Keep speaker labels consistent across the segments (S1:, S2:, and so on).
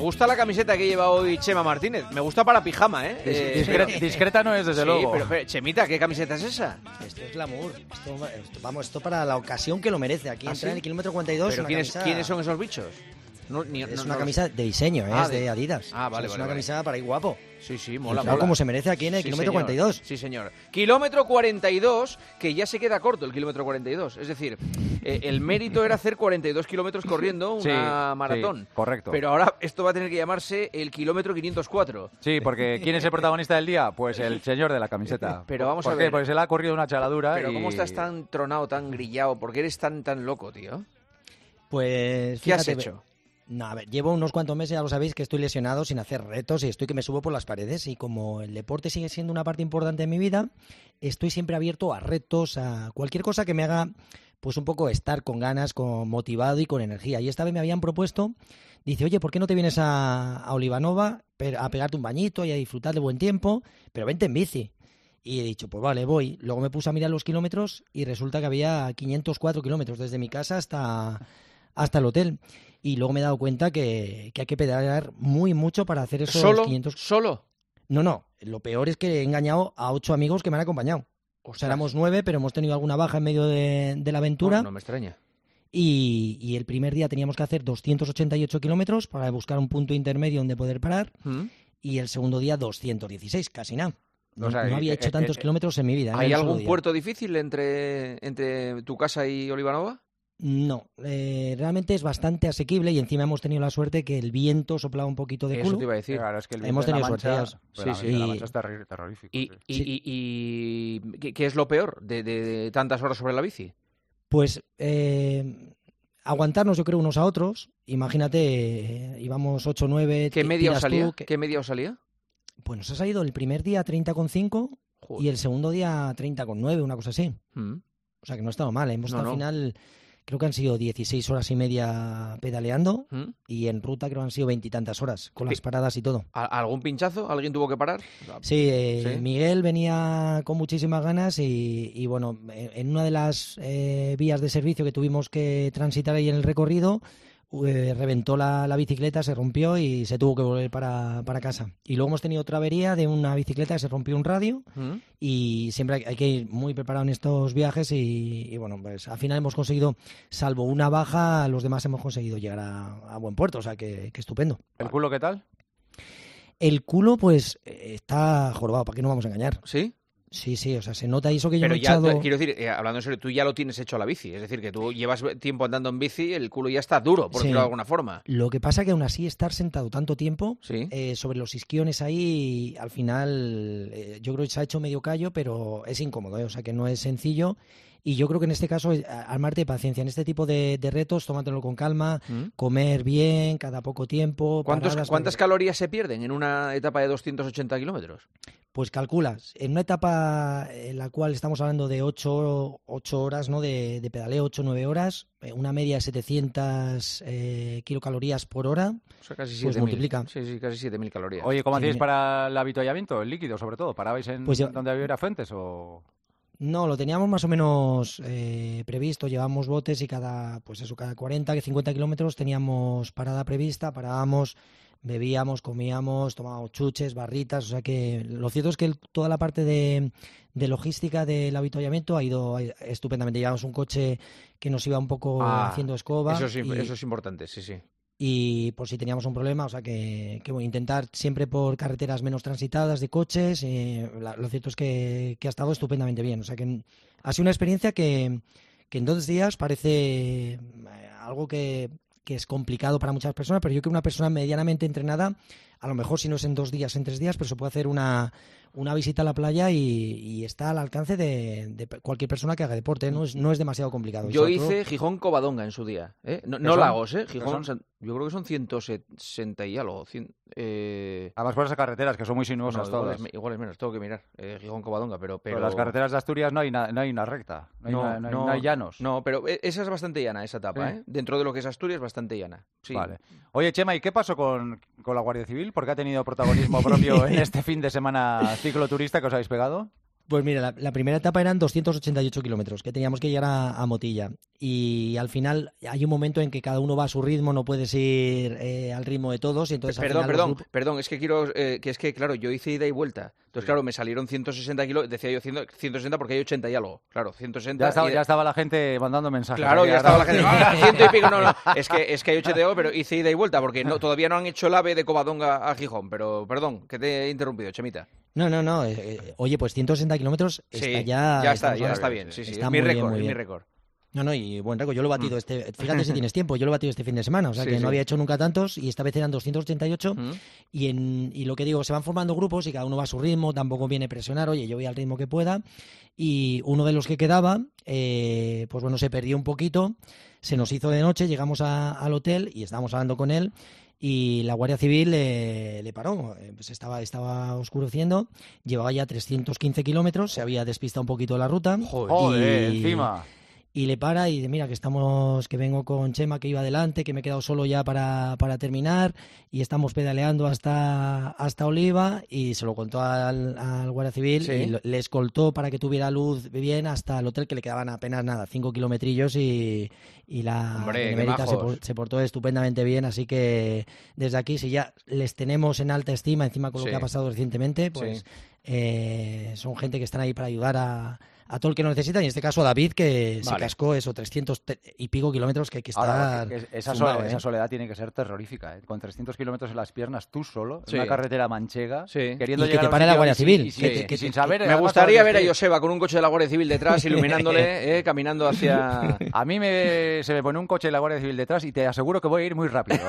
S1: me gusta la camiseta que lleva hoy Chema Martínez. Me gusta para pijama, ¿eh? eh
S2: discreta, discreta, no es, desde
S1: sí,
S2: luego.
S1: Pero, pero, Chemita, ¿qué camiseta es esa?
S3: Esto es glamour. Esto, esto, vamos, esto para la ocasión que lo merece. Aquí
S1: ¿Ah,
S3: entra
S1: sí?
S3: en el kilómetro 42.
S1: ¿Pero
S3: una
S1: ¿quiénes,
S3: camisa-
S1: ¿quiénes son esos bichos? No, ni-
S3: Es
S1: no-
S3: una
S1: no-
S3: camisa de diseño, ¿eh?
S1: Ah,
S3: es de,
S1: de-
S3: Adidas.
S1: Ah, vale,
S3: O sea,
S1: vale,
S3: Es una
S1: vale.
S3: camisa para ir guapo.
S1: Sí, sí, mola, mola.
S3: como se merece aquí en el
S1: Sí,
S3: kilómetro
S1: señor.
S3: 42.
S1: Sí, señor. Kilómetro 42, que ya se queda corto el kilómetro 42. Es decir, eh, el mérito era hacer 42 kilómetros corriendo una
S2: Sí,
S1: maratón.
S2: sí, correcto.
S1: Pero ahora esto va a tener que llamarse el kilómetro 504.
S2: Sí, porque ¿quién es el protagonista del día? Pues el señor de la camiseta.
S1: Pero vamos
S2: ¿Por
S1: a
S2: qué?
S1: ver.
S2: Porque se le ha corrido una chaladura
S1: Pero
S2: y...
S1: ¿cómo estás tan tronado, tan grillado? ¿Por qué eres tan, tan loco, tío?
S3: Pues.
S1: ¿Qué has hecho?
S3: No, a ver, llevo unos cuantos meses, ya lo sabéis, que estoy lesionado sin hacer retos y estoy que me subo por las paredes. Y como el deporte sigue siendo una parte importante de mi vida, estoy siempre abierto a retos, a cualquier cosa que me haga, pues un poco estar con ganas, con motivado y con energía. Y esta vez me habían propuesto, dice, oye, ¿por qué no te vienes a, a Olivanova a pegarte un bañito y a disfrutar de buen tiempo? Pero vente en bici. Y he dicho, pues vale, voy. Luego me puse a mirar los kilómetros y resulta que había 504 kilómetros desde mi casa hasta, hasta el hotel. Y luego me he dado cuenta que, que hay que pedalear muy mucho para hacer esos
S1: ¿Solo?
S3: 500.
S1: ¿Solo?
S3: No, no. Lo peor es que he engañado a ocho amigos que me han acompañado. O sea, éramos nueve, pero hemos tenido alguna baja en medio de, de la aventura.
S1: No, no me extraña.
S3: Y, y el primer día teníamos que hacer 288 kilómetros para buscar un punto intermedio donde poder parar.
S1: ¿Mm?
S3: Y el segundo día 216, casi nada. No,
S2: O sea,
S3: no había
S2: eh,
S3: hecho
S2: eh,
S3: tantos
S2: eh,
S3: kilómetros en mi vida.
S1: ¿Hay algún
S3: día.
S1: puerto difícil entre, entre tu casa y Olivanova?
S3: No, eh, realmente es bastante asequible y encima hemos tenido la suerte que el viento soplaba un poquito de
S1: Eso
S3: culo.
S1: te iba a decir.
S2: Claro, es que el
S3: Hemos
S2: viento
S3: tenido suerte,
S2: Mancha- pues
S1: Sí,
S2: de la
S3: sí.
S2: Mancha es terri- terrorífico.
S1: ¿Y,
S2: sí.
S1: y-
S3: Sí.
S1: y- y ¿qué, qué es lo peor de, de- de tantas horas sobre la bici?
S3: Pues eh, aguantarnos, yo creo, unos a otros. Imagínate, eh, íbamos 8 9
S1: ¿Qué media os salía?
S3: tú, que-
S1: ¿Qué media os salía?
S3: Pues nos ha salido el primer día 30,5
S1: Joder.
S3: y el segundo día 30,9, una cosa así.
S1: Mm.
S3: O sea que no ha estado mal. Hemos
S1: No,
S3: estado
S1: no.
S3: al final, creo que han sido 16 horas y media pedaleando
S1: ¿Mm?
S3: y en ruta creo que han sido veintitantas horas, con las paradas y todo.
S1: ¿A- ¿Algún pinchazo? ¿Alguien tuvo que parar?
S3: Sí, eh,
S1: ¿Sí?
S3: Miguel venía con muchísimas ganas y, y, bueno, en en una de las eh, vías de servicio que tuvimos que transitar ahí en el recorrido, eh, reventó la, la bicicleta, se rompió y se tuvo que volver para, para casa. Y luego hemos tenido otra avería de una bicicleta que se rompió un radio
S1: ¿Mm?
S3: y siempre hay, hay que ir muy preparado en estos viajes y, y, bueno, pues al final hemos conseguido, salvo una baja, los demás hemos conseguido llegar a, a buen puerto, o sea que, que estupendo.
S2: ¿El culo qué tal?
S3: El culo pues eh, está jorobado, ¿para qué no vamos a engañar?
S1: ¿Sí?
S3: Sí, sí, o sea, se nota eso que yo
S1: Pero
S3: he
S1: ya,
S3: echado...
S1: quiero decir, eh, hablando en serio, tú ya lo tienes hecho a la bici. Es decir, que tú llevas tiempo andando en bici, el culo ya está duro, por
S3: Sí.
S1: decirlo de alguna forma.
S3: Lo que pasa que aún así estar sentado tanto tiempo
S1: Sí.
S3: eh, sobre los isquiones ahí, al final eh, yo creo que se ha hecho medio callo, pero es incómodo, o sea que no es sencillo. Y yo creo que en este caso, armarte de paciencia. En este tipo de, de retos, tómatelo con calma,
S1: ¿Mm?
S3: comer bien, cada poco tiempo.
S1: ¿Cuántos-
S3: paradas,
S1: ¿Cuántas calorías se pierden en una etapa de 280 kilómetros?
S3: Pues calculas, en una etapa en la cual estamos hablando de 8, horas ¿no? de, de pedaleo, 8 9 horas, eh, una media de 700 eh, kilocalorías por hora,
S1: O sea, casi
S3: Pues
S1: 7.000.
S3: multiplica.
S1: Sí, sí, casi 7.000 calorías.
S2: Oye, ¿cómo
S3: mi-
S2: para el avituallamiento, el líquido sobre todo? ¿Parabais en
S3: Pues yo-
S2: donde había fuentes o...?
S3: No, lo teníamos más o menos eh, previsto. Llevamos botes y cada, pues eso, cada 40, 50 kilómetros teníamos parada prevista, parábamos, bebíamos, comíamos, tomábamos chuches, barritas. O sea que lo cierto es que toda la parte de, de logística del avituallamiento ha ido estupendamente. Llevamos un coche que nos iba un poco
S1: Ah,
S3: haciendo escoba.
S1: eso,
S3: y-
S1: eso es importante, sí, sí.
S3: y por si teníamos un problema, o sea que, que bueno, intentar siempre por carreteras menos transitadas de coches. eh, la- lo cierto es que, que ha estado estupendamente bien, o sea que ha sido una experiencia que, que en dos días parece eh, algo que, que es complicado para muchas personas, pero yo creo que una persona medianamente entrenada, a lo mejor si no es en dos días, en tres días, pero se puede hacer una, una visita a la playa y, y está al alcance de, de cualquier persona que haga deporte, ¿eh? no es, no es demasiado complicado.
S1: Yo
S3: todo-
S1: hice Gijón Covadonga en su día. ¿eh? No,
S2: ¿Qué
S1: no? Lagos, ¿eh?
S2: ¿Qué
S1: Gijón,
S2: son?
S1: Yo creo que son 160 y algo. cien- eh,
S2: Además por esas carreteras que son muy sinuosas
S1: no, igual,
S2: todas.
S1: es, me- igual es menos, tengo que mirar. Eh, Gijón Covadonga, pero, pero...
S2: Pero las carreteras de Asturias no hay, na- no hay una recta, no hay, na- no hay- no hay llanos.
S1: No, pero e- esa es bastante llana, esa etapa,
S2: Sí.
S1: ¿eh? Dentro de lo que es Asturias, bastante llana. Sí.
S2: Vale. Oye, Chema, ¿y qué pasó con, con la Guardia Civil? ¿Por qué ha tenido protagonismo propio en este fin de semana cicloturista que os habéis pegado?
S3: Pues mira, la, primera etapa eran 288 kilómetros, que teníamos que llegar a, Motilla. Y al final hay un momento en que cada uno va a su ritmo, no puedes ir eh, al ritmo de todos. Y entonces,
S1: perdón, perdón, perdón, es que quiero, eh, que es que, claro, yo hice ida y vuelta. Entonces, claro, me salieron 160 kilómetros, decía yo 160 porque hay 80 y algo. Claro, 160.
S2: Ya estaba, ya estaba la gente mandando mensajes.
S1: Claro, ya estaba la gente. Ah, ciento y pico, no, no. Es que, es que hay 80 y algo, pero hice ida y vuelta porque no, todavía no han hecho el ave de Covadonga a Gijón. Pero, perdón, que te he interrumpido, Chemita.
S3: No, no, no. Eh, eh, oye, pues 160 kilómetros está
S1: ya. Ya está, ya está bien. Sí, sí. Está mi récord, mi récord.
S3: No, no, y buen récord. Yo lo he batido mm. este. Fíjate si tienes tiempo, yo lo he batido este fin de semana. O sea que no había hecho nunca tantos y esta vez eran 288. Mm. Y, en, y lo que digo, se van formando grupos y cada uno va a su ritmo, tampoco viene a presionar, oye, yo voy al ritmo que pueda. Y uno de los que quedaba, eh, pues bueno, se perdió un poquito, se nos hizo de noche, llegamos al hotel y estábamos hablando con él y la Guardia Civil le paró. Eh, pues estaba, estaba oscureciendo, llevaba ya 315 kilómetros, se había despistado un poquito la ruta.
S2: Joder, encima
S3: y le para y dice, mira, que estamos, que vengo con Chema que iba adelante, que me he quedado solo ya para, para terminar y estamos pedaleando hasta, hasta Oliva y se lo contó al, al Guardia Civil y le escoltó para que tuviera luz bien hasta el hotel que le quedaban apenas nada, cinco kilometrillos y, y la se, portó estupendamente bien, así que desde aquí, si ya les tenemos en alta estima encima con lo que ha pasado recientemente, pues eh, son gente que están ahí para ayudar a a todo el que lo necesita, y en este caso a David, que se cascó eso, 300 y pico kilómetros que hay que estar.
S2: esa, soledad, esa, ¿eh? soledad, tiene que ser terrorífica, ¿eh? con 300 kilómetros en las piernas, tú solo, en una carretera manchega, queriendo
S3: y que te pare la Guardia Civil.
S2: que, sin saber.
S1: Me gustaría ver a Joseba con un coche de la Guardia Civil detrás, iluminándole, eh, caminando hacia.
S2: A mí me, se me pone un coche de la Guardia Civil detrás y te aseguro que voy a ir muy rápido.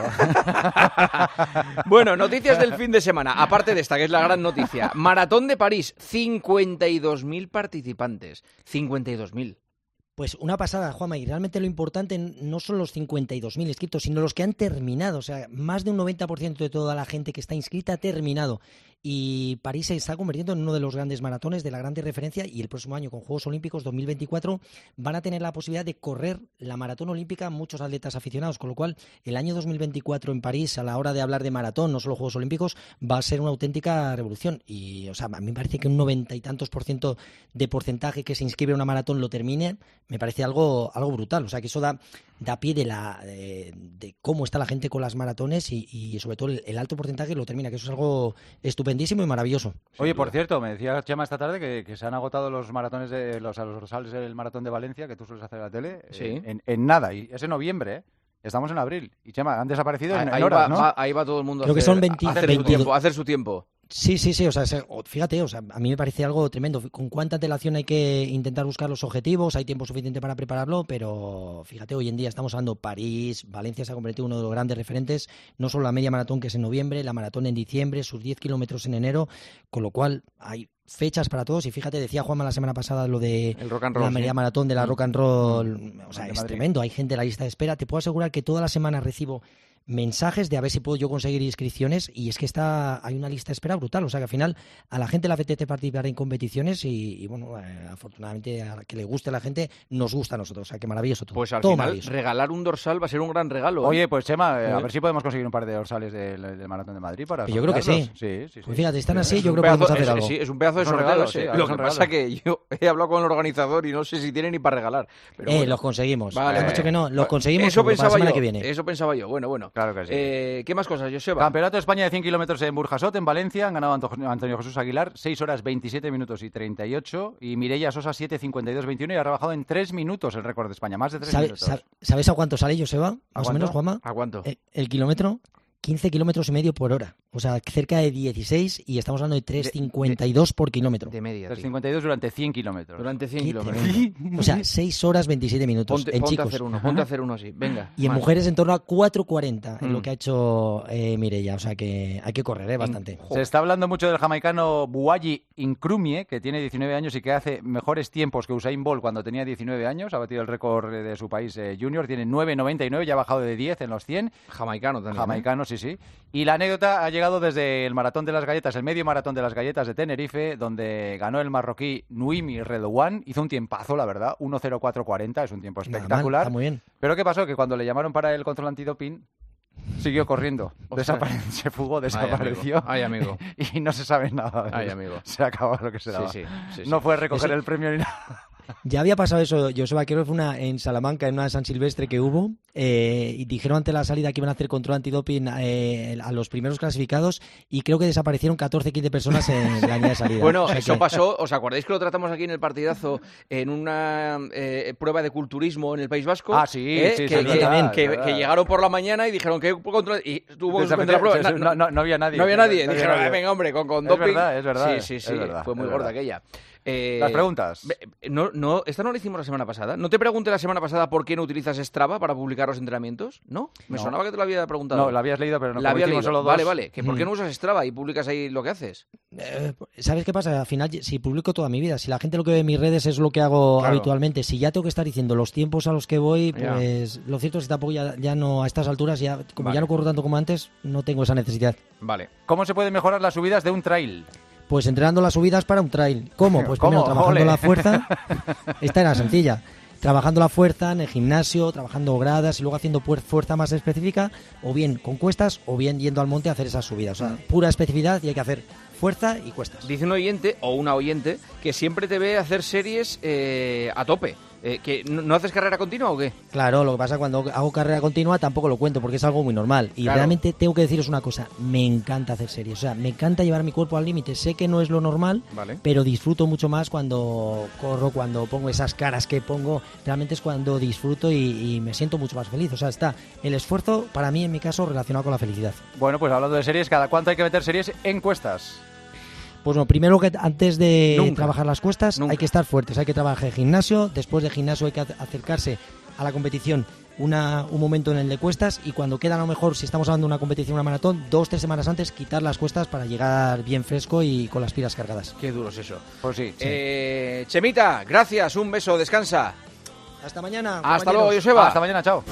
S1: bueno, noticias del fin de semana. Aparte de esta, que es la gran noticia: Maratón de París, 52.000 participantes. 52.000.
S3: Pues una pasada, Juanma, y realmente lo importante no son los 52.000 inscritos, sino los que han terminado. O sea, más de un 90% de toda la gente que está inscrita ha terminado y París se está convirtiendo en uno de los grandes maratones de la grande referencia y el próximo año con Juegos Olímpicos 2024 van a tener la posibilidad de correr la maratón olímpica muchos atletas aficionados, con lo cual el año 2024 en París a la hora de hablar de maratón, no solo Juegos Olímpicos, va a ser una auténtica revolución. Y o sea, a mí me parece que un noventa y tantos por ciento de porcentaje que se inscribe en una maratón lo termine, me parece algo algo brutal, o sea, que eso da da pie de la de, cómo está la gente con las maratones y, sobre todo el, el alto porcentaje lo termina, que eso es algo estupendo y maravilloso.
S2: Oye, por cierto, me decía Chema esta tarde que, se han agotado los maratones de los, los rosales del maratón de Valencia, que tú sueles hacer en la tele, eh, en, nada, y es en noviembre, ¿eh? Estamos en abril. Y Chema, han desaparecido en, ahí horas,
S1: va, ahí va todo el mundo
S3: Creo a hacer, que son 20,
S1: hacer, su tiempo, hacer su tiempo.
S3: Sí, sí, sí, o sea, fíjate, o sea, a mí me parece algo tremendo. Con cuánta antelación hay que intentar buscar los objetivos, hay tiempo suficiente para prepararlo, pero fíjate, hoy en día estamos hablando París, Valencia se ha convertido en uno de los grandes referentes, no solo la media maratón que es en noviembre, la maratón en diciembre, sus 10 kilómetros en enero, con lo cual hay fechas para todos. Y fíjate, decía Juanma la semana pasada lo de la media maratón de la mm. rock and roll, o sea, es tremendo, hay gente en la lista de espera, te puedo asegurar que toda la semana recibo mensajes de a ver si puedo yo conseguir inscripciones y es que está hay una lista de espera brutal, o sea que al final a la gente le apetece participar en competiciones y, bueno, eh, afortunadamente a que le guste a la gente nos gusta a nosotros, o sea que maravilloso todo.
S1: Pues al final regalar un dorsal va a ser un gran regalo.
S2: ¿eh? Oye, pues Chema, eh, a ver si podemos conseguir un par de dorsales del, Maratón de Madrid para
S3: Yo creo que sí.
S2: Sí, sí,
S3: Pues fíjate, están así, yo creo que podemos hacer algo.
S1: Sí, es un pedazo de sorteo. Lo que pasa que yo he hablado con el organizador y no sé si tienen ni para regalar.
S3: eh, los conseguimos. Vale, dicho que no, los conseguimos
S1: eso pensaba
S3: la
S1: yo,
S3: que viene.
S1: Eso pensaba yo. Bueno, bueno.
S2: Claro que sí.
S1: Eh, ¿Qué más cosas, Joseba?
S2: Campeonato de España de 100 kilómetros en Burjasot, en Valencia. Han ganado Antonio Jesús Aguilar, 6 horas 27 minutos y 38. Y Mireia Sosa, 7, 52, 21. Y ha rebajado en 3 minutos el récord de España, más de 3 minutos.
S3: ¿Sabes a cuánto sale, Joseba? Más o menos, Juanma.
S1: ¿A cuánto?
S3: el kilómetro 15 kilómetros y medio por hora. O sea, cerca de 16 y estamos hablando de 3,52 por kilómetro.
S1: De media.
S2: 3,52 durante 100 kilómetros.
S1: Durante 100 kilómetros.
S3: o sea, 6 horas 27 minutos
S1: ponte,
S3: en
S1: ponte
S3: chicos.
S1: A hacer uno, ponte a hacer uno así. Venga.
S3: Y en mujeres en torno a 4,40 en lo mm. que ha hecho eh, Mireia. O sea que hay que correr ¿eh? bastante.
S2: Se está hablando mucho del jamaicano Buayi Inkrumie, que tiene 19 años y que hace mejores tiempos que Usain Bolt cuando tenía 19 años. Ha batido el récord de su país eh, junior. Tiene 9,99 y ha bajado de 10 en los 100.
S1: Jamaicano también. ¿eh?
S2: Jamaicano, sí, sí. Y la anécdota ha llegado desde el Maratón de las Galletas, el medio Maratón de las Galletas de Tenerife, donde ganó el marroquí Nuimi Redouane. Hizo un tiempazo, la verdad, 1.04.40, es un tiempo espectacular.
S3: muy bien.
S2: Pero ¿qué pasó? Que cuando le llamaron para el control antidoping, siguió corriendo. Desapare- se fugó, desapareció.
S1: Ay, amigo.
S2: Y no se sabe nada. de
S1: Ay, amigo.
S2: Se acabó lo que se
S1: Sí,
S2: daba.
S1: sí, sí,
S2: no
S1: sí.
S2: fue a recoger el premio ni nada.
S3: Ya había pasado eso, Joseba, creo que fue una en Salamanca, en una de San Silvestre que hubo, eh, y dijeron ante la salida que iban a hacer control antidoping eh, a los primeros clasificados, y creo que desaparecieron 14, 15 personas en la línea de salida.
S1: Bueno,
S3: O sea
S1: eso
S3: que-
S1: pasó, ¿os acordáis que lo tratamos aquí en el partidazo en una eh, prueba de culturismo en el País Vasco?
S2: Ah, sí,
S1: ¿Eh?
S2: sí,
S1: que,
S2: sí,
S1: que-
S2: es verdad,
S1: que-
S2: es verdad.
S1: que llegaron por la mañana y dijeron que control y tuvo que la prueba.
S2: No, no- no había nadie.
S1: No había nadie.
S2: No había
S1: Dijeron,
S2: nadie.
S1: "Ah, venga, hombre, con, con
S2: Es
S1: doping.
S2: verdad, es verdad,
S1: Sí, sí,
S2: es
S1: sí.
S2: verdad,
S1: fue muy
S2: es
S1: gorda aquella. Eh,
S2: Las preguntas.
S1: No, no, esta no la hicimos la semana pasada. ¿No te pregunté la semana pasada por qué no utilizas Strava para publicar los entrenamientos? ¿No? Me
S2: No.
S1: sonaba que te lo había preguntado.
S2: No, la habías leído, pero no
S1: La había leído.
S2: solo dos.
S1: Vale, vale. ¿Que ¿Por qué
S3: Mm.
S1: no usas Strava y publicas ahí lo que haces?
S3: Eh, ¿Sabes qué pasa? Al final, si publico toda mi vida, si la gente lo que ve en mis redes es lo que hago
S1: Claro.
S3: habitualmente, si ya tengo que estar diciendo los tiempos a los que voy,
S1: Ya.
S3: pues lo cierto es que tampoco ya, ya no, a estas alturas, ya como
S1: Vale.
S3: ya no corro tanto como antes, no tengo esa necesidad.
S1: Vale.
S2: ¿Cómo se pueden mejorar las subidas de un trail?
S3: Pues entrenando las subidas para un trail. ¿Cómo? Pues
S2: ¿Cómo?
S3: primero trabajando
S2: Ole.
S3: la fuerza. Esta era sencilla. Trabajando la fuerza en el gimnasio, trabajando gradas y luego haciendo fuerza más específica, o bien con cuestas, o bien yendo al monte a hacer esas subidas. O sea, pura especificidad y hay que hacer fuerza y cuestas.
S1: Dice un oyente o una oyente que siempre te ve hacer series eh, a tope. Eh, que ¿no, haces carrera continua o qué?
S3: Claro, lo que pasa cuando hago carrera continua tampoco lo cuento porque es algo muy normal. Y
S1: Claro.
S3: realmente tengo que deciros una cosa, me encanta hacer series. O sea, me encanta llevar mi cuerpo al límite. Sé que no es lo normal,
S1: Vale.
S3: pero disfruto mucho más cuando corro, cuando pongo esas caras que pongo. Realmente es cuando disfruto y, y me siento mucho más feliz. O sea, está el esfuerzo, para mí en mi caso, relacionado con la felicidad.
S2: Bueno, pues hablando de series, ¿cada cuánto hay que meter series en cuestas?
S3: Pues no, primero que antes de
S1: Nunca.
S3: trabajar las cuestas
S1: Nunca.
S3: hay que estar fuertes, hay que trabajar el gimnasio, después de gimnasio hay que ac- acercarse a la competición una, un momento en el de cuestas y cuando queda a lo mejor, si estamos hablando de una competición, una maratón, dos, tres semanas antes quitar las cuestas para llegar bien fresco y con las pilas cargadas.
S1: Qué duro es eso.
S2: Pues sí.
S1: Eh, Chemita, gracias, un beso, descansa.
S3: Hasta mañana.
S1: Hasta
S3: compañeros.
S1: luego, Joseba.
S2: Hasta mañana, chao.